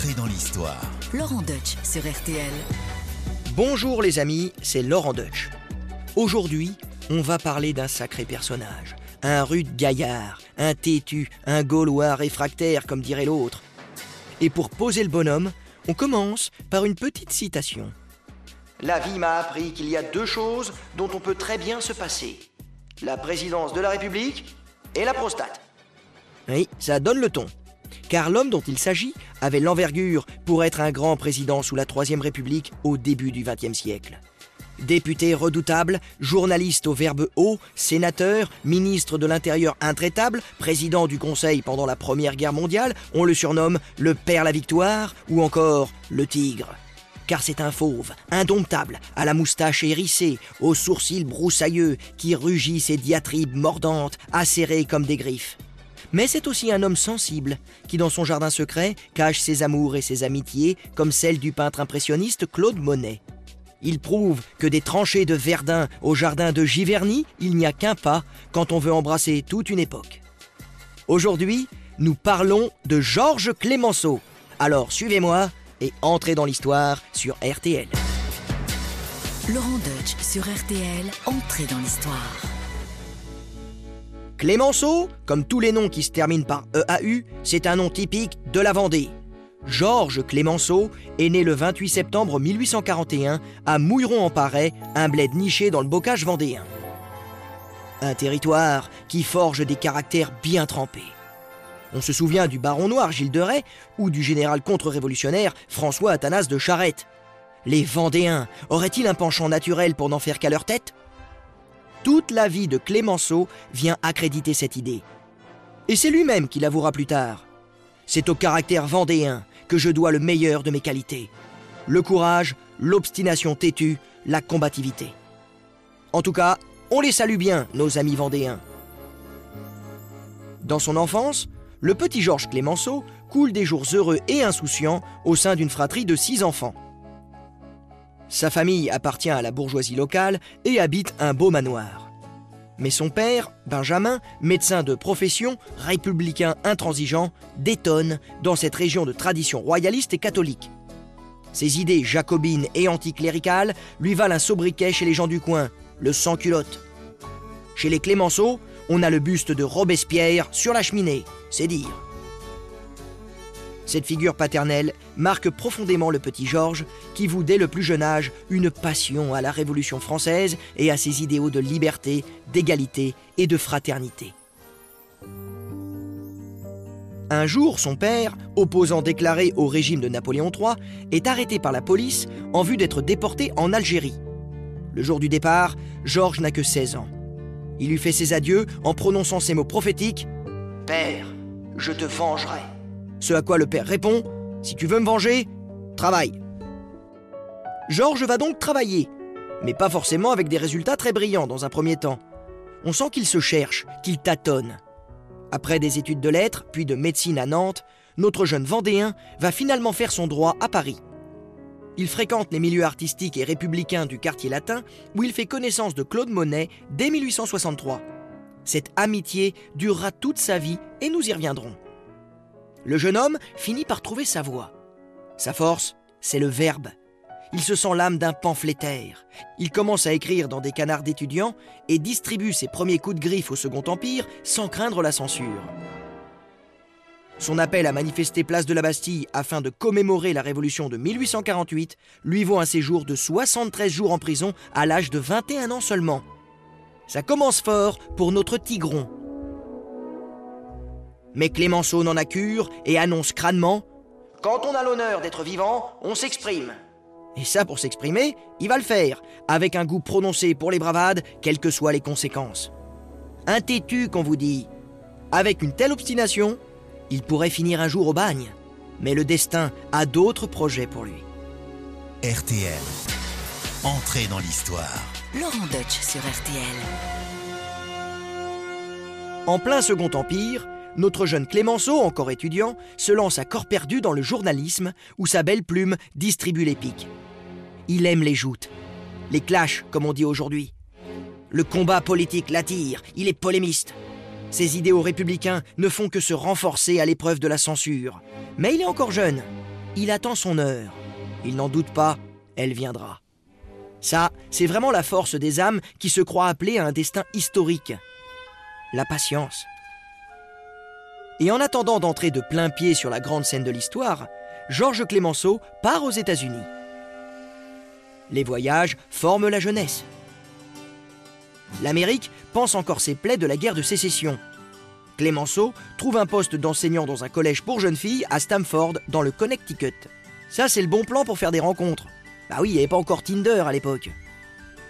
Dans l'histoire. Laurent Deutsch sur RTL. Bonjour les amis, c'est Laurent Deutsch. Aujourd'hui, on va parler d'un sacré personnage. Un rude gaillard, un têtu, un gaulois réfractaire comme dirait l'autre. Et pour poser le bonhomme, on commence par une petite citation. La vie m'a appris qu'il y a deux choses dont on peut très bien se passer. La présidence de la République et la prostate. Oui, ça donne le ton. Car l'homme dont il s'agit avait l'envergure pour être un grand président sous la Troisième République au début du XXe siècle. Député redoutable, journaliste au verbe haut, sénateur, ministre de l'Intérieur intraitable, président du Conseil pendant la Première Guerre mondiale, on le surnomme le Père la Victoire ou encore le Tigre. Car c'est un fauve, indomptable, à la moustache hérissée, aux sourcils broussailleux, qui rugit ses diatribes mordantes, acérées comme des griffes. Mais c'est aussi un homme sensible, qui dans son jardin secret cache ses amours et ses amitiés, comme celle du peintre impressionniste Claude Monet. Il prouve que des tranchées de Verdun au jardin de Giverny, il n'y a qu'un pas quand on veut embrasser toute une époque. Aujourd'hui, nous parlons de Georges Clémenceau. Alors suivez-moi et entrez dans l'histoire sur RTL. Laurent Deutsch sur RTL. Entrez dans l'histoire. Clémenceau, comme tous les noms qui se terminent par EAU, c'est un nom typique de la Vendée. Georges Clémenceau est né le 28 septembre 1841 à Mouilleron-en-Parais, un bled niché dans le bocage vendéen. Un territoire qui forge des caractères bien trempés. On se souvient du baron noir Gilles de Rais ou du général contre-révolutionnaire François Athanas de Charette. Les Vendéens auraient-ils un penchant naturel pour n'en faire qu'à leur tête? Toute la vie de Clémenceau vient accréditer cette idée. Et c'est lui-même qui l'avouera plus tard. C'est au caractère vendéen que je dois le meilleur de mes qualités. Le courage, l'obstination têtue, la combativité. En tout cas, on les salue bien, nos amis vendéens. Dans son enfance, le petit Georges Clémenceau coule des jours heureux et insouciants au sein d'une fratrie de six enfants. Sa famille appartient à la bourgeoisie locale et habite un beau manoir. Mais son père, Benjamin, médecin de profession, républicain intransigeant, détonne dans cette région de tradition royaliste et catholique. Ses idées jacobines et anticléricales lui valent un sobriquet chez les gens du coin, le sans-culotte. Chez les Clémenceau, on a le buste de Robespierre sur la cheminée, c'est dire. Cette figure paternelle marque profondément le petit Georges, qui voue dès le plus jeune âge une passion à la Révolution française et à ses idéaux de liberté, d'égalité et de fraternité. Un jour, son père, opposant déclaré au régime de Napoléon III, est arrêté par la police en vue d'être déporté en Algérie. Le jour du départ, Georges n'a que 16 ans. Il lui fait ses adieux en prononçant ces mots prophétiques Père, je te vengerai. Ce à quoi le père répond Si tu veux me venger, travaille. Georges va donc travailler, mais pas forcément avec des résultats très brillants dans un premier temps. On sent qu'il se cherche, qu'il tâtonne. Après des études de lettres, puis de médecine à Nantes, notre jeune Vendéen va finalement faire son droit à Paris. Il fréquente les milieux artistiques et républicains du quartier latin, où il fait connaissance de Claude Monet dès 1863. Cette amitié durera toute sa vie et nous y reviendrons. Le jeune homme finit par trouver sa voie. Sa force, c'est le verbe. Il se sent l'âme d'un pamphlétaire. Il commence à écrire dans des canards d'étudiants et distribue ses premiers coups de griffe au Second Empire sans craindre la censure. Son appel à manifester place de la Bastille afin de commémorer la Révolution de 1848 lui vaut un séjour de 73 jours en prison à l'âge de 21 ans seulement. Ça commence fort pour notre Tigron. Mais Clémenceau n'en a cure et annonce crânement Quand on a l'honneur d'être vivant, on s'exprime. Et ça, pour s'exprimer, il va le faire, avec un goût prononcé pour les bravades, quelles que soient les conséquences. Un têtu, qu'on vous dit. Avec une telle obstination, il pourrait finir un jour au bagne. Mais le destin a d'autres projets pour lui. RTL. Entrez dans l'histoire. Laurent Deutsch sur RTL. En plein Second Empire, notre jeune Clémenceau, encore étudiant, se lance à corps perdu dans le journalisme où sa belle plume distribue les piques. Il aime les joutes, les clashs comme on dit aujourd'hui. Le combat politique l'attire, il est polémiste. Ses idéaux républicains ne font que se renforcer à l'épreuve de la censure. Mais il est encore jeune. il attend son heure. Il n'en doute pas, elle viendra. Ça, c'est vraiment la force des âmes qui se croient appelées à un destin historique. La patience. Et en attendant d'entrer de plein pied sur la grande scène de l'histoire, Georges Clémenceau part aux États-Unis. Les voyages forment la jeunesse. L'Amérique pense encore ses plaies de la guerre de sécession. Clémenceau trouve un poste d'enseignant dans un collège pour jeunes filles à Stamford, dans le Connecticut. Ça, c'est le bon plan pour faire des rencontres. Bah oui, il n'y avait pas encore Tinder à l'époque.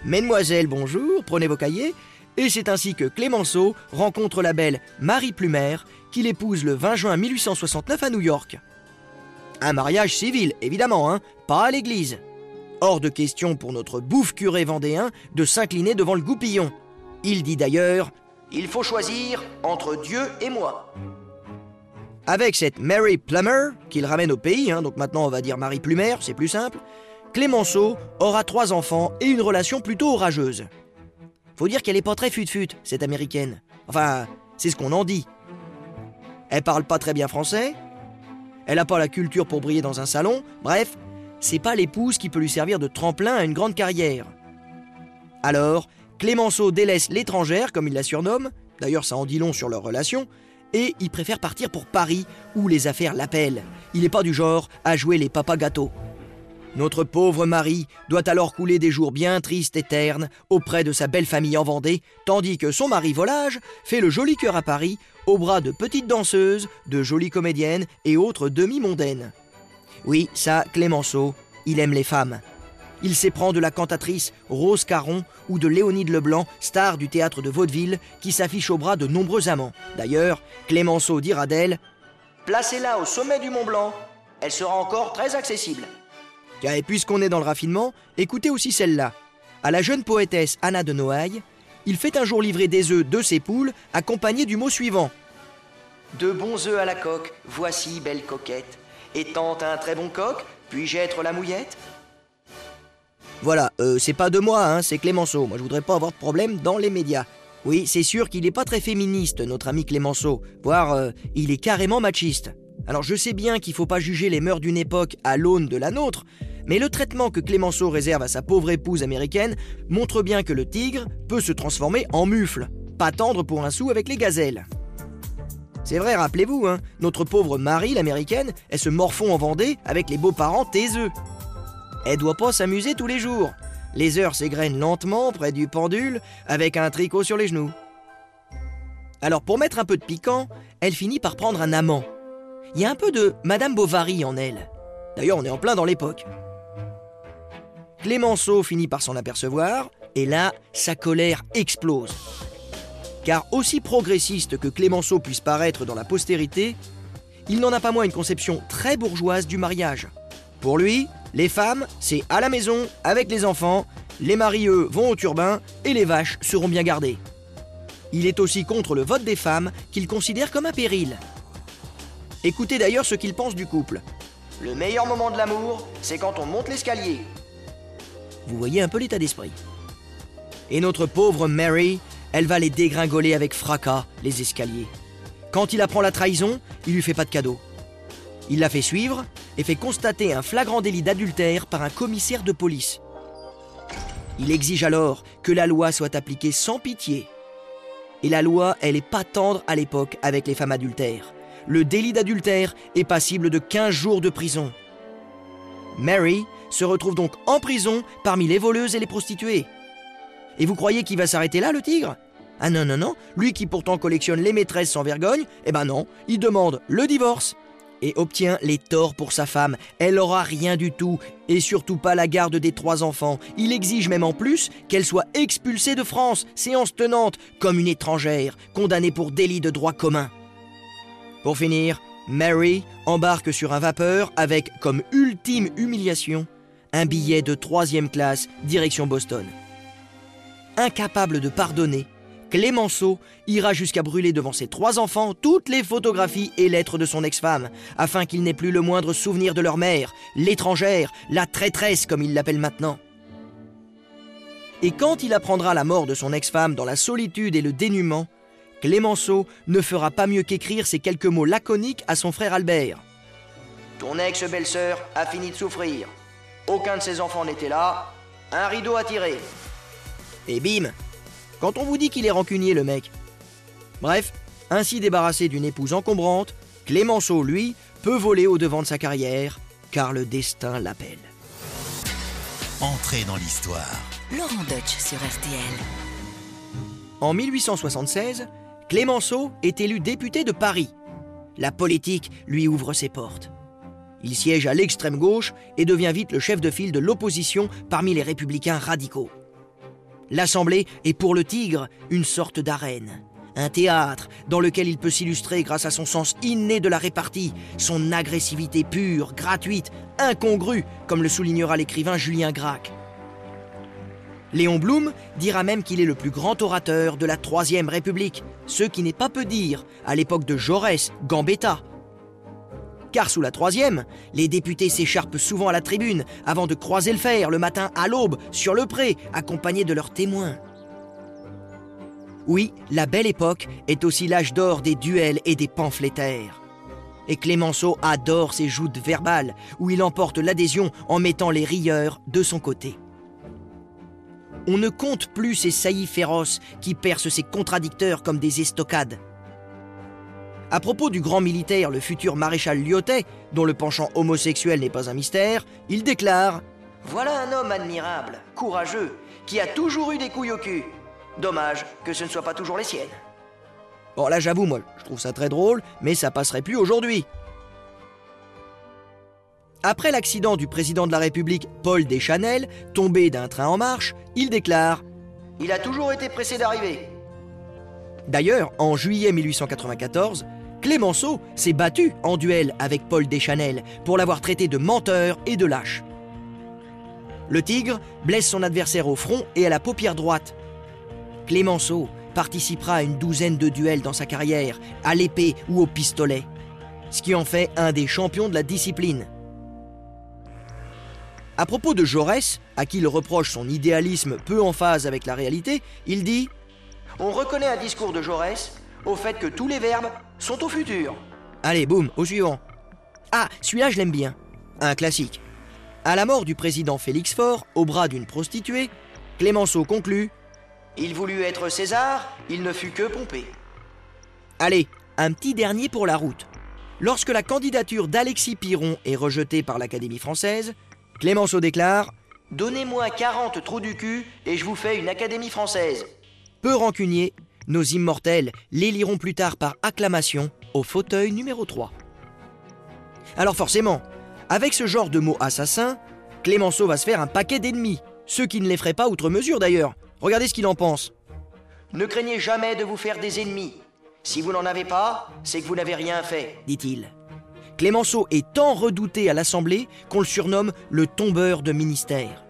Mesdemoiselles, bonjour, prenez vos cahiers. Et c'est ainsi que Clémenceau rencontre la belle Marie Plumer, qu'il épouse le 20 juin 1869 à New York. Un mariage civil, évidemment, hein, pas à l'église. Hors de question pour notre bouffe curé vendéen de s'incliner devant le goupillon. Il dit d'ailleurs Il faut choisir entre Dieu et moi. Avec cette Mary Plummer, qu'il ramène au pays, hein, donc maintenant on va dire Marie Plumer, c'est plus simple, Clémenceau aura trois enfants et une relation plutôt orageuse. Faut dire qu'elle est pas très fut-fut, cette américaine. Enfin, c'est ce qu'on en dit. Elle parle pas très bien français, elle a pas la culture pour briller dans un salon, bref, c'est pas l'épouse qui peut lui servir de tremplin à une grande carrière. Alors, Clémenceau délaisse l'étrangère, comme il la surnomme, d'ailleurs ça en dit long sur leur relation, et il préfère partir pour Paris, où les affaires l'appellent. Il n'est pas du genre à jouer les papas gâteaux. Notre pauvre Marie doit alors couler des jours bien tristes et ternes auprès de sa belle famille en Vendée, tandis que son mari Volage fait le joli cœur à Paris, au bras de petites danseuses, de jolies comédiennes et autres demi-mondaines. Oui, ça, Clémenceau, il aime les femmes. Il s'éprend de la cantatrice Rose Caron ou de Léonide Leblanc, star du théâtre de vaudeville, qui s'affiche au bras de nombreux amants. D'ailleurs, Clémenceau dira d'elle Placez-la au sommet du Mont Blanc, elle sera encore très accessible. Et puisqu'on est dans le raffinement, écoutez aussi celle-là. À la jeune poétesse Anna de Noailles, il fait un jour livrer des œufs de ses poules, accompagnés du mot suivant De bons œufs à la coque, voici belle coquette. Étant un très bon coq, puis-je être la mouillette? Voilà, euh, c'est pas de moi, hein, c'est Clémenceau. Moi, je voudrais pas avoir de problème dans les médias. Oui, c'est sûr qu'il n'est pas très féministe, notre ami Clémenceau, voire euh, il est carrément machiste. Alors je sais bien qu'il faut pas juger les mœurs d'une époque à l'aune de la nôtre, mais le traitement que Clémenceau réserve à sa pauvre épouse américaine montre bien que le tigre peut se transformer en mufle, pas tendre pour un sou avec les gazelles. C'est vrai, rappelez-vous, hein, notre pauvre Marie, l'américaine, elle se morfond en Vendée avec les beaux-parents taiseux. Elle doit pas s'amuser tous les jours. Les heures s'égrènent lentement près du pendule avec un tricot sur les genoux. Alors pour mettre un peu de piquant, elle finit par prendre un amant. Il y a un peu de Madame Bovary en elle. D'ailleurs, on est en plein dans l'époque. Clémenceau finit par s'en apercevoir, et là, sa colère explose. Car aussi progressiste que Clémenceau puisse paraître dans la postérité, il n'en a pas moins une conception très bourgeoise du mariage. Pour lui, les femmes, c'est à la maison, avec les enfants, les maris, eux, vont au turbin, et les vaches seront bien gardées. Il est aussi contre le vote des femmes, qu'il considère comme un péril. Écoutez d'ailleurs ce qu'il pense du couple. Le meilleur moment de l'amour, c'est quand on monte l'escalier. Vous voyez un peu l'état d'esprit. Et notre pauvre Mary, elle va les dégringoler avec fracas, les escaliers. Quand il apprend la trahison, il lui fait pas de cadeau. Il la fait suivre et fait constater un flagrant délit d'adultère par un commissaire de police. Il exige alors que la loi soit appliquée sans pitié. Et la loi, elle est pas tendre à l'époque avec les femmes adultères. Le délit d'adultère est passible de 15 jours de prison. Mary se retrouve donc en prison parmi les voleuses et les prostituées. Et vous croyez qu'il va s'arrêter là, le tigre? Ah non, non, non, lui qui pourtant collectionne les maîtresses sans vergogne, eh ben non, il demande le divorce et obtient les torts pour sa femme. Elle aura rien du tout, et surtout pas la garde des trois enfants. Il exige même en plus qu'elle soit expulsée de France, séance tenante, comme une étrangère, condamnée pour délit de droit commun. Pour finir, Mary embarque sur un vapeur avec comme ultime humiliation un billet de troisième classe direction Boston. Incapable de pardonner, Clémenceau ira jusqu'à brûler devant ses trois enfants toutes les photographies et lettres de son ex-femme, afin qu'il n'ait plus le moindre souvenir de leur mère, l'étrangère, la traîtresse comme il l'appelle maintenant. Et quand il apprendra la mort de son ex-femme dans la solitude et le dénuement, Clémenceau ne fera pas mieux qu'écrire ces quelques mots laconiques à son frère Albert. Ton ex-belle-sœur a fini de souffrir. Aucun de ses enfants n'était là. Un rideau à tirer. Et bim Quand on vous dit qu'il est rancunier, le mec. Bref, ainsi débarrassé d'une épouse encombrante, Clémenceau, lui, peut voler au devant de sa carrière, car le destin l'appelle. Entrez dans l'histoire. Laurent Deutsch sur RTL. En 1876, Clémenceau est élu député de Paris. La politique lui ouvre ses portes. Il siège à l'extrême gauche et devient vite le chef de file de l'opposition parmi les républicains radicaux. L'Assemblée est pour le Tigre une sorte d'arène, un théâtre dans lequel il peut s'illustrer grâce à son sens inné de la répartie, son agressivité pure, gratuite, incongrue, comme le soulignera l'écrivain Julien Gracq. Léon Blum dira même qu'il est le plus grand orateur de la Troisième République, ce qui n'est pas peu dire à l'époque de Jaurès, Gambetta. Car sous la Troisième, les députés s'écharpent souvent à la tribune avant de croiser le fer le matin à l'aube sur le pré, accompagnés de leurs témoins. Oui, la belle époque est aussi l'âge d'or des duels et des pamphlétaires. Et Clémenceau adore ses joutes verbales, où il emporte l'adhésion en mettant les rieurs de son côté. On ne compte plus ces saillies féroces qui percent ses contradicteurs comme des estocades. À propos du grand militaire, le futur maréchal Lyotet, dont le penchant homosexuel n'est pas un mystère, il déclare Voilà un homme admirable, courageux, qui a toujours eu des couilles au cul. Dommage que ce ne soit pas toujours les siennes. Bon, là, j'avoue, moi, je trouve ça très drôle, mais ça passerait plus aujourd'hui. Après l'accident du président de la République, Paul Deschanel, tombé d'un train en marche, il déclare Il a toujours été pressé d'arriver. D'ailleurs, en juillet 1894, Clémenceau s'est battu en duel avec Paul Deschanel pour l'avoir traité de menteur et de lâche. Le tigre blesse son adversaire au front et à la paupière droite. Clémenceau participera à une douzaine de duels dans sa carrière, à l'épée ou au pistolet, ce qui en fait un des champions de la discipline. À propos de Jaurès, à qui il reproche son idéalisme peu en phase avec la réalité, il dit On reconnaît un discours de Jaurès au fait que tous les verbes sont au futur. Allez, boum, au suivant. Ah, celui-là, je l'aime bien. Un classique. À la mort du président Félix Faure, au bras d'une prostituée, Clémenceau conclut Il voulut être César, il ne fut que Pompée. Allez, un petit dernier pour la route. Lorsque la candidature d'Alexis Piron est rejetée par l'Académie française, Clémenceau déclare Donnez-moi 40 trous du cul et je vous fais une Académie française. Peu rancunier, nos immortels l'éliront plus tard par acclamation au fauteuil numéro 3. Alors forcément, avec ce genre de mots assassins, Clémenceau va se faire un paquet d'ennemis, ceux qui ne les feraient pas outre mesure d'ailleurs. Regardez ce qu'il en pense. Ne craignez jamais de vous faire des ennemis. Si vous n'en avez pas, c'est que vous n'avez rien fait, dit-il. Clémenceau est tant redouté à l'Assemblée qu'on le surnomme le tombeur de ministère.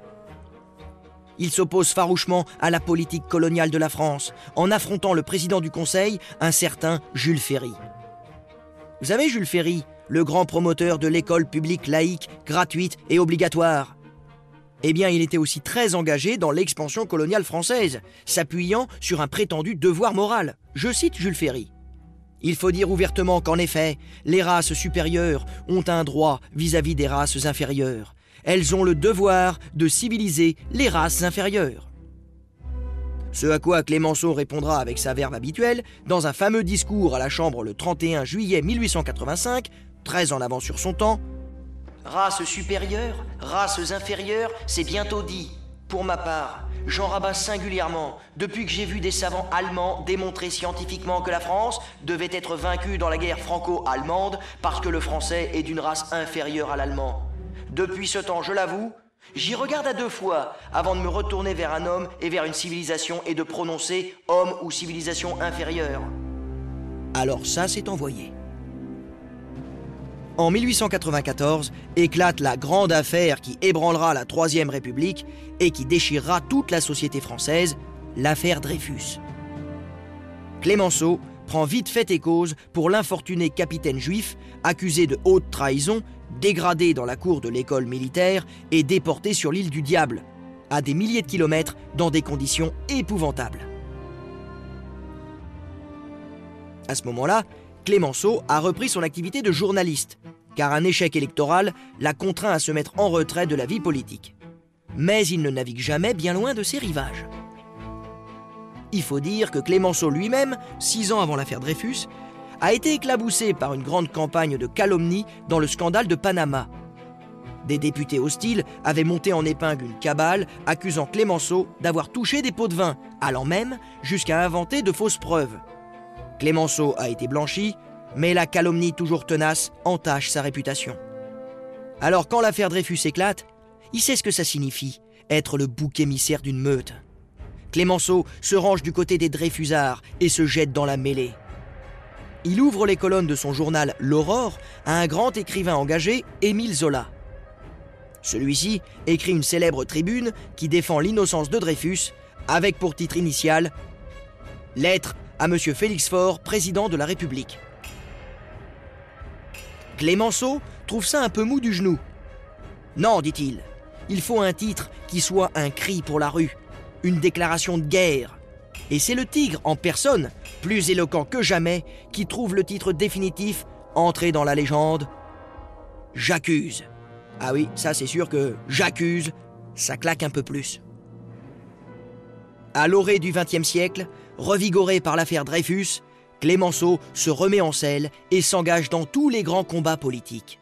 Il s'oppose farouchement à la politique coloniale de la France en affrontant le président du Conseil, un certain Jules Ferry. Vous savez, Jules Ferry, le grand promoteur de l'école publique laïque, gratuite et obligatoire. Eh bien, il était aussi très engagé dans l'expansion coloniale française, s'appuyant sur un prétendu devoir moral. Je cite Jules Ferry. Il faut dire ouvertement qu'en effet, les races supérieures ont un droit vis-à-vis des races inférieures. Elles ont le devoir de civiliser les races inférieures. Ce à quoi Clémenceau répondra avec sa verve habituelle dans un fameux discours à la Chambre le 31 juillet 1885, très en avant sur son temps. Races supérieures, races inférieures, c'est bientôt dit. Pour ma part, j'en rabats singulièrement depuis que j'ai vu des savants allemands démontrer scientifiquement que la France devait être vaincue dans la guerre franco-allemande parce que le français est d'une race inférieure à l'allemand. Depuis ce temps, je l'avoue, j'y regarde à deux fois avant de me retourner vers un homme et vers une civilisation et de prononcer homme ou civilisation inférieure. Alors ça, c'est envoyé. En 1894 éclate la grande affaire qui ébranlera la Troisième République et qui déchirera toute la société française, l'affaire Dreyfus. Clémenceau prend vite fait et cause pour l'infortuné capitaine juif accusé de haute trahison, dégradé dans la cour de l'école militaire et déporté sur l'île du Diable, à des milliers de kilomètres dans des conditions épouvantables. À ce moment-là, Clémenceau a repris son activité de journaliste car un échec électoral l'a contraint à se mettre en retrait de la vie politique. Mais il ne navigue jamais bien loin de ses rivages. Il faut dire que Clémenceau lui-même, six ans avant l'affaire Dreyfus, a été éclaboussé par une grande campagne de calomnie dans le scandale de Panama. Des députés hostiles avaient monté en épingle une cabale accusant Clémenceau d'avoir touché des pots de vin, allant même jusqu'à inventer de fausses preuves. Clémenceau a été blanchi, mais la calomnie toujours tenace entache sa réputation. Alors quand l'affaire Dreyfus éclate, il sait ce que ça signifie, être le bouc émissaire d'une meute. Clémenceau se range du côté des Dreyfusards et se jette dans la mêlée. Il ouvre les colonnes de son journal L'Aurore à un grand écrivain engagé, Émile Zola. Celui-ci écrit une célèbre tribune qui défend l'innocence de Dreyfus, avec pour titre initial Lettre à M. Félix Faure, président de la République. Clémenceau trouve ça un peu mou du genou. Non, dit-il, il faut un titre qui soit un cri pour la rue, une déclaration de guerre. Et c'est le tigre en personne, plus éloquent que jamais, qui trouve le titre définitif entré dans la légende J'accuse. Ah oui, ça c'est sûr que j'accuse, ça claque un peu plus. À l'orée du XXe siècle, revigoré par l'affaire Dreyfus, Clémenceau se remet en selle et s'engage dans tous les grands combats politiques.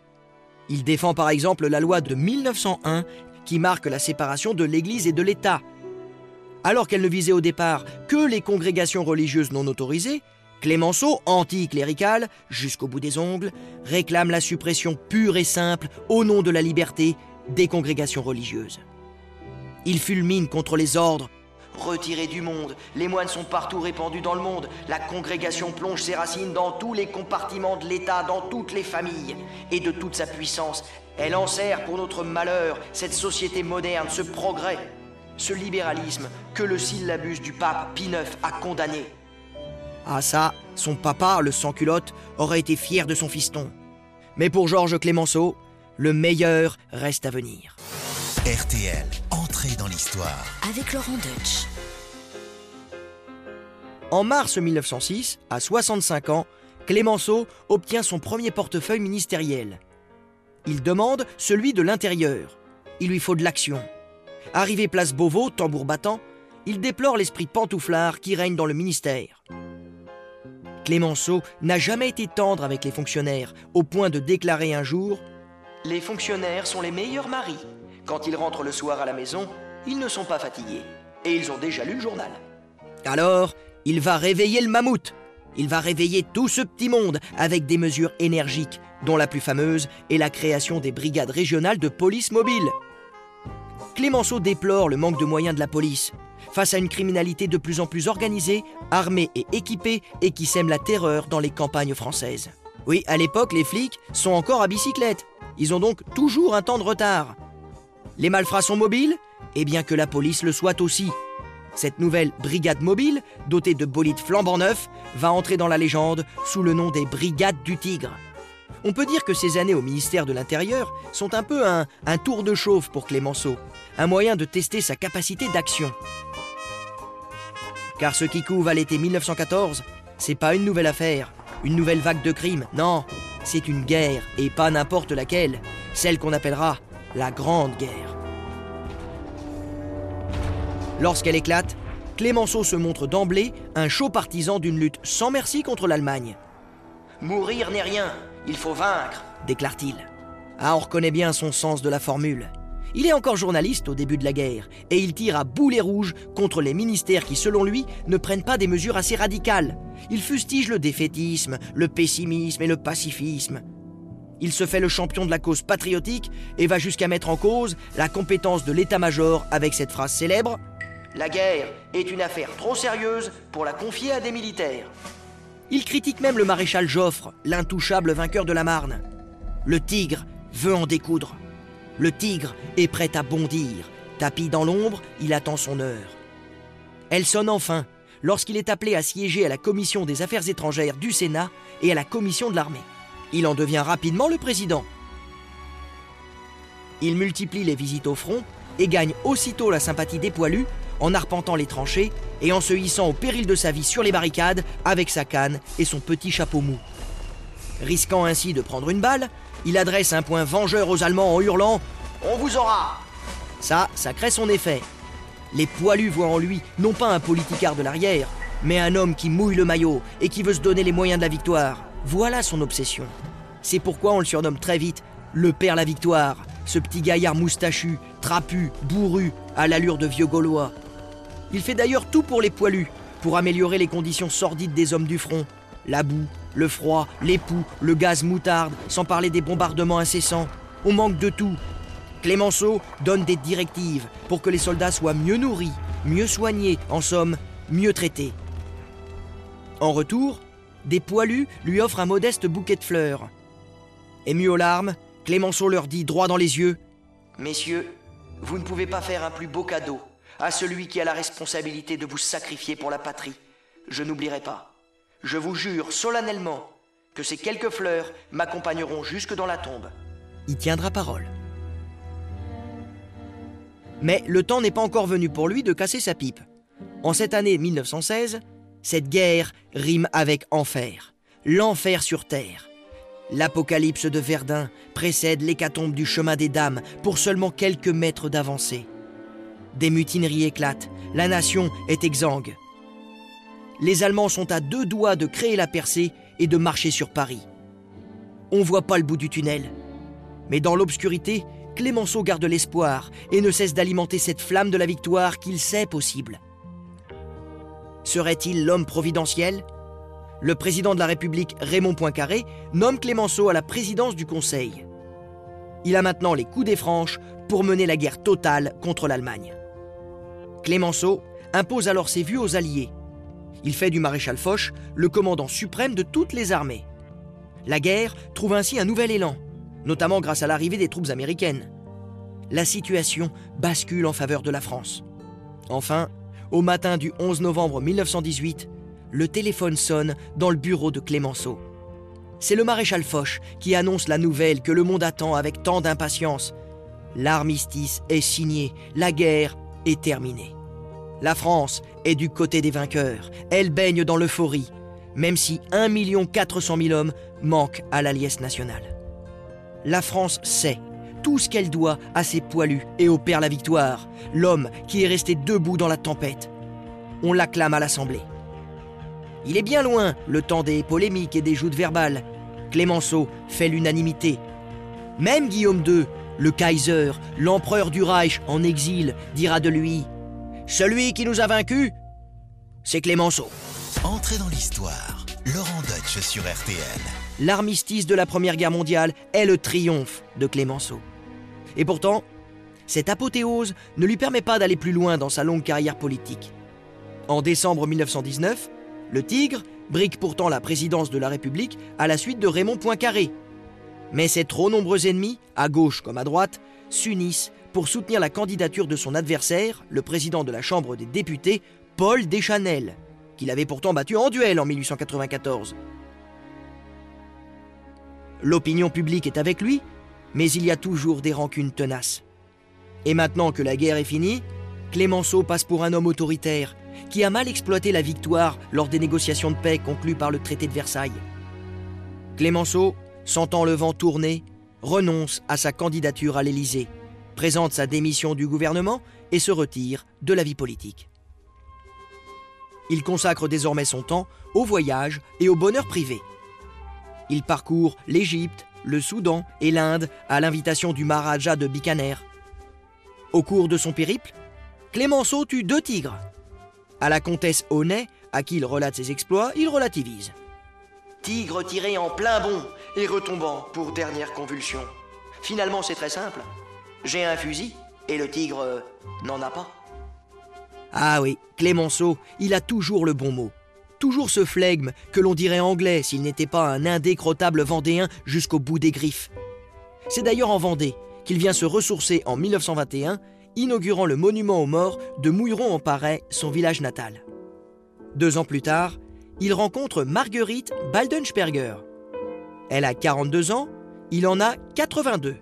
Il défend par exemple la loi de 1901 qui marque la séparation de l'Église et de l'État. Alors qu'elle ne visait au départ que les congrégations religieuses non autorisées, Clémenceau, anti-clérical, jusqu'au bout des ongles, réclame la suppression pure et simple, au nom de la liberté, des congrégations religieuses. Il fulmine contre les ordres. Retirés du monde, les moines sont partout répandus dans le monde, la congrégation plonge ses racines dans tous les compartiments de l'État, dans toutes les familles, et de toute sa puissance, elle enserre pour notre malheur cette société moderne, ce progrès, ce libéralisme que le syllabus du pape Pie IX a condamné. Ah ça, son papa, le sans-culotte, aurait été fier de son fiston. Mais pour Georges Clémenceau, le meilleur reste à venir. RTL, entrée dans l'histoire. Avec Laurent Deutsch. En mars 1906, à 65 ans, Clémenceau obtient son premier portefeuille ministériel. Il demande celui de l'intérieur. Il lui faut de l'action. Arrivé place Beauvau, tambour battant, il déplore l'esprit pantouflard qui règne dans le ministère. Clémenceau n'a jamais été tendre avec les fonctionnaires, au point de déclarer un jour Les fonctionnaires sont les meilleurs maris. Quand ils rentrent le soir à la maison, ils ne sont pas fatigués. Et ils ont déjà lu le journal. Alors, il va réveiller le mammouth. Il va réveiller tout ce petit monde avec des mesures énergiques, dont la plus fameuse est la création des brigades régionales de police mobile. Clémenceau déplore le manque de moyens de la police, face à une criminalité de plus en plus organisée, armée et équipée et qui sème la terreur dans les campagnes françaises. Oui, à l'époque, les flics sont encore à bicyclette. Ils ont donc toujours un temps de retard. Les malfrats sont mobiles Eh bien que la police le soit aussi. Cette nouvelle brigade mobile, dotée de bolides flambant neufs, va entrer dans la légende sous le nom des Brigades du Tigre. On peut dire que ces années au ministère de l'Intérieur sont un peu un, tour de chauffe pour Clémenceau, un moyen de tester sa capacité d'action. Car ce qui couve à l'été 1914, c'est pas une nouvelle affaire, une nouvelle vague de crimes, non, c'est une guerre, et pas n'importe laquelle, celle qu'on appellera la Grande Guerre. Lorsqu'elle éclate, Clémenceau se montre d'emblée un chaud partisan d'une lutte sans merci contre l'Allemagne. Mourir n'est rien, il faut vaincre, déclare-t-il. Ah, on reconnaît bien son sens de la formule. Il est encore journaliste au début de la guerre, et il tire à boulet rouge contre les ministères qui, selon lui, ne prennent pas des mesures assez radicales. Il fustige le défaitisme, le pessimisme et le pacifisme. Il se fait le champion de la cause patriotique et va jusqu'à mettre en cause la compétence de l'état-major avec cette phrase célèbre La guerre est une affaire trop sérieuse pour la confier à des militaires. Il critique même le maréchal Joffre, l'intouchable vainqueur de la Marne. Le tigre veut en découdre. Le tigre est prêt à bondir. Tapis dans l'ombre, il attend son heure. Elle sonne enfin lorsqu'il est appelé à siéger à la commission des affaires étrangères du Sénat et à la commission de l'armée. Il en devient rapidement le président. Il multiplie les visites au front et gagne aussitôt la sympathie des poilus en arpentant les tranchées et en se hissant au péril de sa vie sur les barricades avec sa canne et son petit chapeau mou. Risquant ainsi de prendre une balle, il adresse un point vengeur aux Allemands en hurlant On vous aura Ça, ça crée son effet. Les poilus voient en lui non pas un politicard de l'arrière, mais un homme qui mouille le maillot et qui veut se donner les moyens de la victoire. Voilà son obsession. C'est pourquoi on le surnomme très vite le Père la Victoire, ce petit gaillard moustachu, trapu, bourru, à l'allure de vieux Gaulois. Il fait d'ailleurs tout pour les poilus, pour améliorer les conditions sordides des hommes du front. La boue, le froid, les poux, le gaz moutarde, sans parler des bombardements incessants. On manque de tout. Clémenceau donne des directives pour que les soldats soient mieux nourris, mieux soignés, en somme, mieux traités. En retour, des poilus lui offrent un modeste bouquet de fleurs. Ému aux larmes, Clémenceau leur dit droit dans les yeux Messieurs, vous ne pouvez pas faire un plus beau cadeau à celui qui a la responsabilité de vous sacrifier pour la patrie. Je n'oublierai pas. Je vous jure solennellement que ces quelques fleurs m'accompagneront jusque dans la tombe. Il tiendra parole. Mais le temps n'est pas encore venu pour lui de casser sa pipe. En cette année 1916, cette guerre rime avec enfer. L'enfer sur terre. L'apocalypse de Verdun précède l'hécatombe du chemin des dames pour seulement quelques mètres d'avancée. Des mutineries éclatent, la nation est exsangue. Les Allemands sont à deux doigts de créer la percée et de marcher sur Paris. On voit pas le bout du tunnel. Mais dans l'obscurité, Clémenceau garde l'espoir et ne cesse d'alimenter cette flamme de la victoire qu'il sait possible. Serait-il l'homme providentiel? Le président de la République, Raymond Poincaré, nomme Clémenceau à la présidence du Conseil. Il a maintenant les coups des franches pour mener la guerre totale contre l'Allemagne. Clémenceau impose alors ses vues aux Alliés. Il fait du maréchal Foch le commandant suprême de toutes les armées. La guerre trouve ainsi un nouvel élan notamment grâce à l'arrivée des troupes américaines. La situation bascule en faveur de la France. Enfin, au matin du 11 novembre 1918, le téléphone sonne dans le bureau de Clémenceau. C'est le maréchal Foch qui annonce la nouvelle que le monde attend avec tant d'impatience. L'armistice est signé, la guerre est terminée. La France est du côté des vainqueurs, elle baigne dans l'euphorie, même si 1 400 000 hommes manquent à la nationale la France sait tout ce qu'elle doit à ses poilus et au Père la victoire, l'homme qui est resté debout dans la tempête. On l'acclame à l'Assemblée. Il est bien loin le temps des polémiques et des joutes verbales. Clémenceau fait l'unanimité. Même Guillaume II, le Kaiser, l'empereur du Reich en exil, dira de lui Celui qui nous a vaincus, c'est Clémenceau. Entrez dans l'histoire. Laurent Deutsch sur RTL l'armistice de la Première Guerre mondiale est le triomphe de Clémenceau. Et pourtant, cette apothéose ne lui permet pas d'aller plus loin dans sa longue carrière politique. En décembre 1919, le Tigre brique pourtant la présidence de la République à la suite de Raymond Poincaré. Mais ses trop nombreux ennemis, à gauche comme à droite, s'unissent pour soutenir la candidature de son adversaire, le président de la Chambre des députés, Paul Deschanel, qu'il avait pourtant battu en duel en 1894. L'opinion publique est avec lui, mais il y a toujours des rancunes tenaces. Et maintenant que la guerre est finie, Clémenceau passe pour un homme autoritaire qui a mal exploité la victoire lors des négociations de paix conclues par le traité de Versailles. Clémenceau, sentant le vent tourner, renonce à sa candidature à l'Élysée, présente sa démission du gouvernement et se retire de la vie politique. Il consacre désormais son temps au voyage et au bonheur privé. Il parcourt l'Égypte, le Soudan et l'Inde à l'invitation du Maharaja de Bikaner. Au cours de son périple, Clémenceau tue deux tigres. À la comtesse Honnet, à qui il relate ses exploits, il relativise. Tigre tiré en plein bond et retombant pour dernière convulsion. Finalement, c'est très simple. J'ai un fusil et le tigre euh, n'en a pas. Ah oui, Clémenceau, il a toujours le bon mot. Toujours ce flegme que l'on dirait anglais s'il n'était pas un indécrottable vendéen jusqu'au bout des griffes. C'est d'ailleurs en Vendée qu'il vient se ressourcer en 1921, inaugurant le monument aux morts de Mouilleron-en-Parais, son village natal. Deux ans plus tard, il rencontre Marguerite Baldensperger. Elle a 42 ans, il en a 82.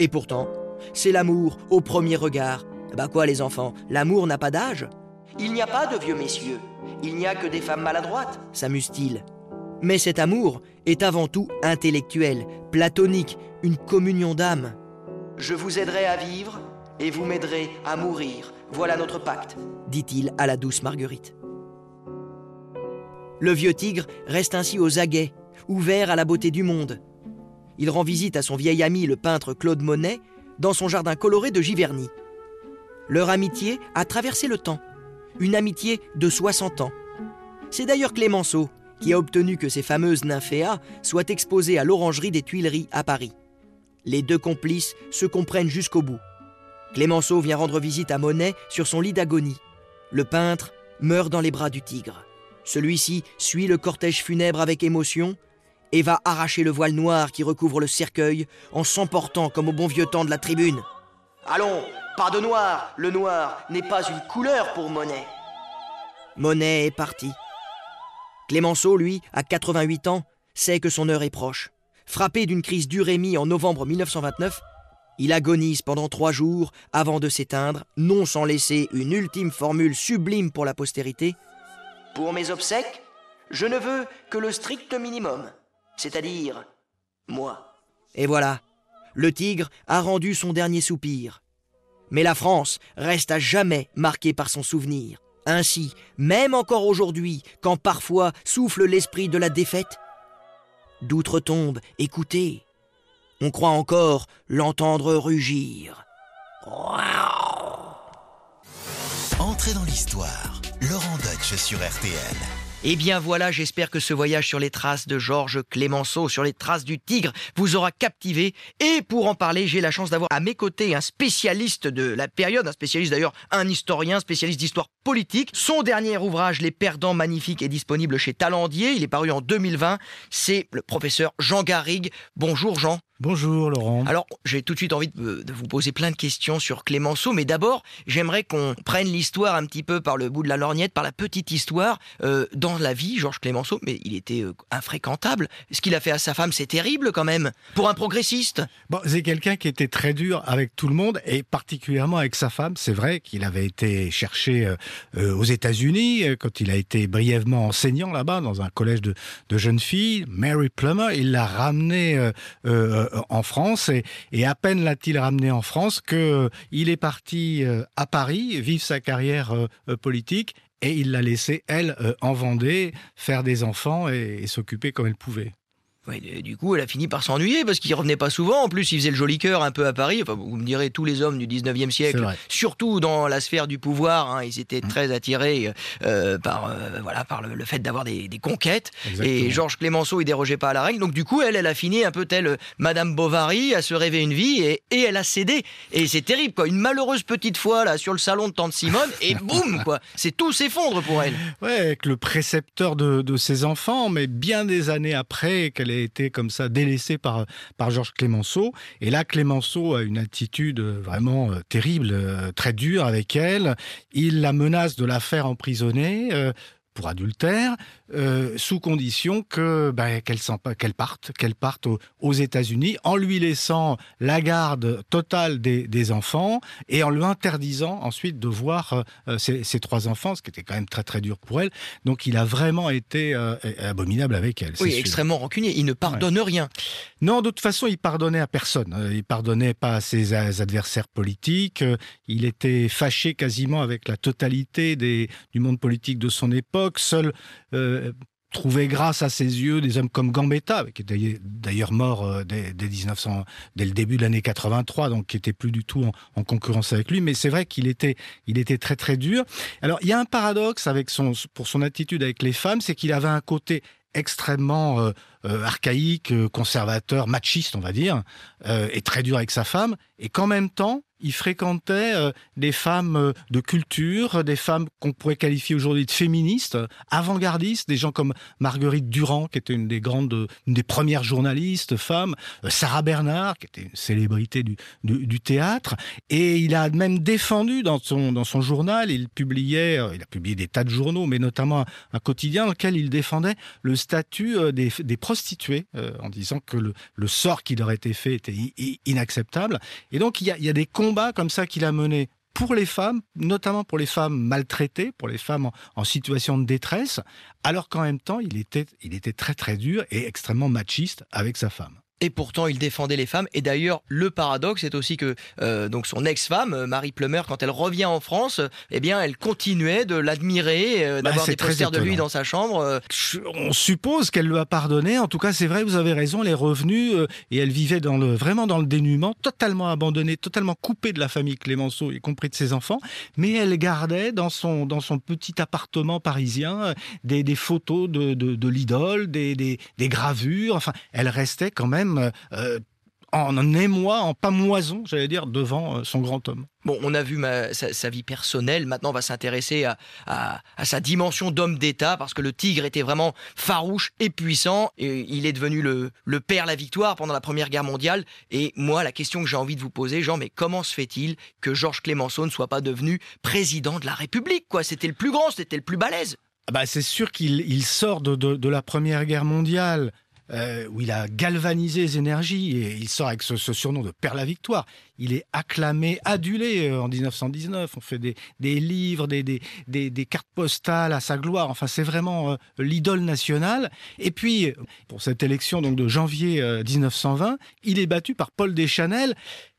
Et pourtant, c'est l'amour au premier regard. Bah quoi les enfants, l'amour n'a pas d'âge Il n'y a pas de vieux messieurs, il n'y a que des femmes maladroites, s'amuse-t-il. Mais cet amour est avant tout intellectuel, platonique, une communion d'âme. Je vous aiderai à vivre et vous m'aiderez à mourir. Voilà notre pacte, dit-il à la douce Marguerite. Le vieux tigre reste ainsi aux aguets, ouvert à la beauté du monde. Il rend visite à son vieil ami le peintre Claude Monet dans son jardin coloré de Giverny. Leur amitié a traversé le temps, une amitié de 60 ans. C'est d'ailleurs Clémenceau qui a obtenu que ces fameuses nymphéas soient exposées à l'orangerie des Tuileries à Paris. Les deux complices se comprennent jusqu'au bout. Clémenceau vient rendre visite à Monet sur son lit d'agonie. Le peintre meurt dans les bras du tigre. Celui-ci suit le cortège funèbre avec émotion et va arracher le voile noir qui recouvre le cercueil en s'emportant comme au bon vieux temps de la tribune. Allons, pas de noir, le noir n'est pas une couleur pour Monet. Monet est parti. Clémenceau, lui, à 88 ans, sait que son heure est proche. Frappé d'une crise d'urémie en novembre 1929, il agonise pendant trois jours avant de s'éteindre, non sans laisser une ultime formule sublime pour la postérité. Pour mes obsèques, je ne veux que le strict minimum, c'est-à-dire moi. Et voilà, le tigre a rendu son dernier soupir. Mais la France reste à jamais marquée par son souvenir. Ainsi, même encore aujourd'hui, quand parfois souffle l'esprit de la défaite, d'outre-tombe, écoutez, on croit encore l'entendre rugir. Entrez dans l'histoire. Laurent Deutsch sur RTL. Eh bien voilà, j'espère que ce voyage sur les traces de Georges Clémenceau, sur les traces du tigre, vous aura captivé. Et pour en parler, j'ai la chance d'avoir à mes côtés un spécialiste de la période, un spécialiste d'ailleurs, un historien, spécialiste d'histoire politique. Son dernier ouvrage, Les Perdants Magnifiques, est disponible chez Talendier. Il est paru en 2020. C'est le professeur Jean Garrigue. Bonjour Jean. Bonjour Laurent. Alors, j'ai tout de suite envie de, vous poser plein de questions sur Clémenceau, mais d'abord, j'aimerais qu'on prenne l'histoire un petit peu par le bout de la lorgnette, par la petite histoire. Euh, dans la vie, Georges Clémenceau, mais il était euh, infréquentable. Ce qu'il a fait à sa femme, c'est terrible quand même, pour un progressiste. Bon, c'est quelqu'un qui était très dur avec tout le monde, et particulièrement avec sa femme. C'est vrai qu'il avait été cherché euh, aux États-Unis, quand il a été brièvement enseignant là-bas, dans un collège de, de jeunes filles. Mary Plummer, il l'a ramené euh, en France et, à peine l'a-t-il ramené en France que euh, est parti euh, à Paris vivre sa carrière politique et il l'a laissé elle en Vendée faire des enfants et s'occuper comme elle pouvait du coup, elle a fini par s'ennuyer parce qu'il revenait pas souvent. En plus, il faisait le joli cœur un peu à Paris. Enfin, vous me direz, tous les hommes du 19e siècle, surtout dans la sphère du pouvoir, hein, ils étaient mmh. très attirés euh, par, euh, voilà, par le, fait d'avoir des, conquêtes. Et Georges Clémenceau, il dérogeait pas à la règle. Donc, du coup, elle, elle a fini un peu telle Madame Bovary à se rêver une vie et, elle a cédé. Et c'est terrible, quoi. Une malheureuse petite fois, là, sur le salon de Tante Simone, et boum, quoi. C'est tout s'effondre pour elle. Ouais, avec le précepteur de, de ses enfants, mais bien des années après qu'elle été comme ça délaissé par, par Georges Clémenceau. Et là, Clémenceau a une attitude vraiment euh, terrible, euh, très dure avec elle. Il la menace de la faire emprisonner. Euh, pour adultère, euh, sous condition que ben, qu'elle qu'elle parte, qu'elle parte aux, États-Unis, en lui laissant la garde totale des, enfants et en lui interdisant ensuite de voir euh, ses, trois enfants, ce qui était quand même très très dur pour elle. Donc il a vraiment été euh, abominable avec elle. Oui, extrêmement rancunier. Il ne pardonne rien. Non, de toute façon, il pardonnait à personne. Il pardonnait pas à ses adversaires politiques. Il était fâché quasiment avec la totalité des, du monde politique de son époque seul euh, trouvait grâce à ses yeux des hommes comme Gambetta, qui était d'ailleurs mort euh, dès, 1900, dès le début de l'année 83, donc qui était plus du tout en, concurrence avec lui. Mais c'est vrai qu'il était, il était très très dur. Alors il y a un paradoxe avec son, pour son attitude avec les femmes, c'est qu'il avait un côté extrêmement euh, archaïque, conservateur, machiste, on va dire, et très dur avec sa femme, et qu'en même temps, il fréquentait euh, des femmes euh, de culture, des femmes qu'on pourrait qualifier aujourd'hui de féministes, avant-gardistes, des gens comme Marguerite Durand, qui était une des grandes, une des premières journalistes femmes, euh, Sarah Bernard, qui était une célébrité du, du, théâtre, et il a même défendu dans son, dans son journal, il publiait, il a publié des tas de journaux, mais notamment un, quotidien dans lequel il défendait le statut des, des prostituées, en disant que le, le sort qui leur était fait était inacceptable. Et donc il y a, il y a des combats comme ça qu'il a mené pour les femmes, notamment pour les femmes maltraitées, pour les femmes en, en situation de détresse, alors qu'en même temps, il était, il était très très dur et extrêmement machiste avec sa femme. Et pourtant, il défendait les femmes. Et d'ailleurs, le paradoxe, c'est aussi que euh, donc son ex-femme, euh, Marie Plummer, quand elle revient en France, eh bien, elle continuait de l'admirer, euh, Bah, d'avoir c'est des posters de lui dans sa chambre. euh. On suppose qu'elle lui a pardonné. En tout cas, c'est vrai, vous avez raison, elle est revenue et elle vivait dans le, vraiment dans le dénuement, totalement abandonnée, totalement coupée de la famille Clémenceau, y compris de ses enfants. Mais elle gardait dans son, dans son petit appartement parisien des, des photos de, de, de l'idole, des, des, des gravures. Enfin, elle restait quand même euh, en émoi, en pamoison, j'allais dire, devant euh, son grand homme. Bon, on a vu ma- sa, sa vie personnelle. Maintenant, on va s'intéresser à, à- à sa dimension d'homme d'État, parce que le tigre était vraiment farouche et puissant. Et il est devenu le, le père la victoire pendant la Première Guerre mondiale. Et moi, la question que j'ai envie de vous poser, Jean, mais comment se fait-il que Georges Clémenceau ne soit pas devenu président de la République quoi? C'était le plus grand, c'était le plus balèze. Ah bah, c'est sûr qu'il il sort de, de- de la Première Guerre mondiale, euh, où il a galvanisé les énergies, et il sort avec ce, surnom de Père la Victoire. Il est acclamé, adulé euh, en 1919. On fait des, livres, des, cartes postales à sa gloire. Enfin, c'est vraiment euh, l'idole nationale. Et puis, pour cette élection donc de janvier euh, 1920, il est battu par Paul Deschanel,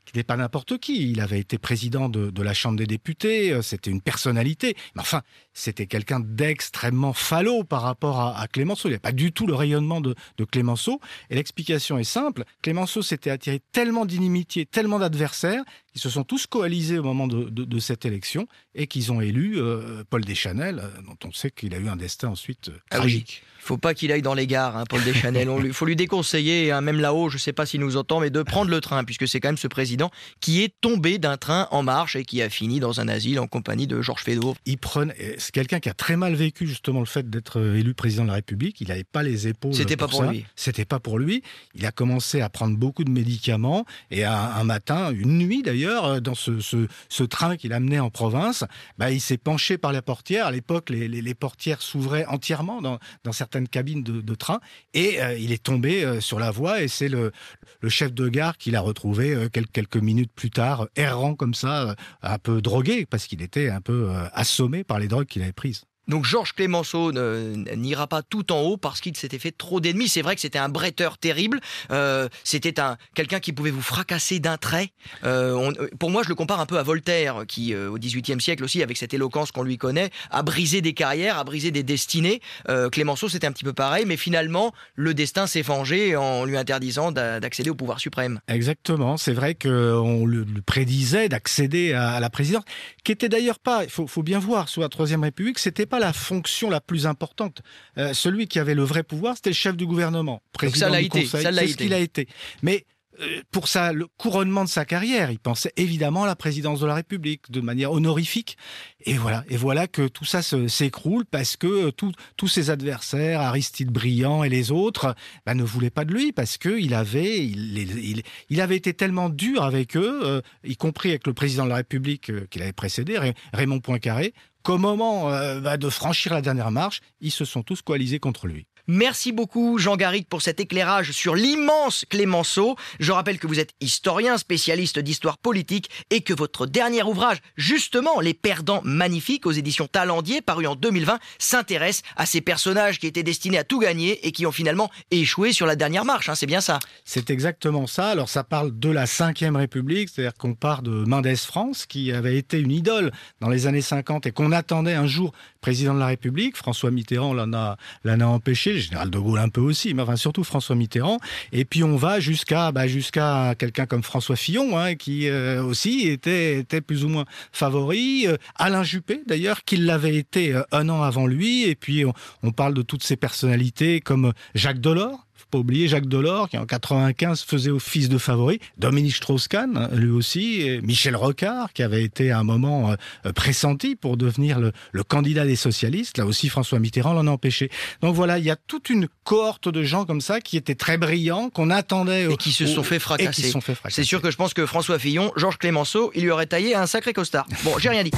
qui n'est pas n'importe qui. Il avait été président de, de la Chambre des députés, c'était une personnalité. Mais enfin, c'était quelqu'un d'extrêmement falot par rapport à, à Clémenceau. Il n'y a pas du tout le rayonnement de, de Clémenceau. Et l'explication est simple. Clémenceau s'était attiré tellement d'inimitié, tellement d'adversaires, qu'ils se sont tous coalisés au moment de, de- de cette élection et qu'ils ont élu euh, Paul Deschanel, euh, dont on sait qu'il a eu un destin ensuite euh, Ah tragique. Il faut pas qu'il aille dans les gares, hein, Paul Deschanel. Il faut lui déconseiller, hein, même là-haut, je ne sais pas s'il nous entend, mais de prendre le train, puisque c'est quand même ce président qui est tombé d'un train en marche et qui a fini dans un asile en compagnie de Georges Feydeau. il prenait, c'est quelqu'un qui a très mal vécu justement le fait d'être euh, élu président de la République. Il n'avait pas les épaules. C'était pas pour ça. lui. C'était pas pour lui. Il a commencé à prendre beaucoup de médicaments et un, un matin, une nuit d'ailleurs, euh, dans ce, ce, ce train qu'il amenait en province, bah, il s'est penché par la portière. À l'époque, les, les, les portières s'ouvraient entièrement dans, dans certaines cabines de, de train et euh, il est tombé sur la voie et c'est le, le chef de gare qui l'a retrouvé quelques, minutes plus tard, errant comme ça, un peu drogué parce qu'il était un peu assommé par les drogues qu'il avait prises. Donc Georges Clémenceau n'ira pas tout en haut parce qu'il s'était fait trop d'ennemis. C'est vrai que c'était un bretteur terrible. Euh, c'était un quelqu'un qui pouvait vous fracasser d'un trait. Euh, euh, pour moi, je le compare un peu à Voltaire, qui au XVIIIe siècle aussi, avec cette éloquence qu'on lui connaît, a brisé des carrières, a brisé des destinées. Clémenceau, c'était un petit peu pareil, mais finalement, le destin s'est vengé en lui interdisant d'a- d'accéder au pouvoir suprême. Exactement. C'est vrai qu'on le, prédisait d'accéder à, à la présidence, qui était d'ailleurs pas, il faut, faut bien voir, sous la Troisième République, c'était pas la fonction la plus importante. Euh, celui qui avait le vrai pouvoir, c'était le chef du gouvernement, président ça l'a du été, Conseil. C'est ce qu'il a été. Mais euh, pour ça, le couronnement de sa carrière, il pensait évidemment à la présidence de la République de manière honorifique. Et voilà, et voilà que tout ça s'écroule parce que euh, tout- tous ses adversaires, Aristide Briand et les autres, bah, ne voulaient pas de lui parce que il avait, il, il- il avait été tellement dur avec eux, euh, y compris avec le président de la République euh, qu'il avait précédé, Ray- Raymond Poincaré, qu'au moment euh, bah, de franchir la dernière marche, ils se sont tous coalisés contre lui. Merci beaucoup Jean Garrigue pour cet éclairage sur l'immense Clémenceau. Je rappelle que vous êtes historien, spécialiste d'histoire politique et que votre dernier ouvrage, justement Les Perdants Magnifiques aux éditions Talendier, paru en 2020, s'intéresse à ces personnages qui étaient destinés à tout gagner et qui ont finalement échoué sur la dernière marche. hein, c'est bien ça. C'est exactement ça. Alors ça parle de la Cinquième République, c'est-à-dire qu'on part de Mendès France, qui avait été une idole dans les années 50 et qu'on attendait un jour président de la République. François Mitterrand l'en a empêché, général de Gaulle un peu aussi, mais enfin surtout François Mitterrand. Et puis on va jusqu'à bah, jusqu'à quelqu'un comme François Fillon, hein, qui euh, aussi était, était plus ou moins favori. Euh, Alain Juppé, d'ailleurs, qui l'avait été euh, un an avant lui. Et puis on, on parle de toutes ces personnalités comme Jacques Delors. Pas oublier Jacques Delors, qui en 95 faisait office de favori. Dominique Strauss-Kahn, lui aussi. Et Michel Rocard, qui avait été à un moment euh, pressenti pour devenir le, le candidat des socialistes. Là aussi, François Mitterrand l'en a empêché. Donc voilà, il y a toute une cohorte de gens comme ça qui étaient très brillants, qu'on attendait. Et qui se sont fait fracasser. Et qui se sont fait fracasser. C'est sûr que je pense que François Fillon, Georges Clémenceau, il lui aurait taillé un sacré costard. Bon, j'ai rien dit.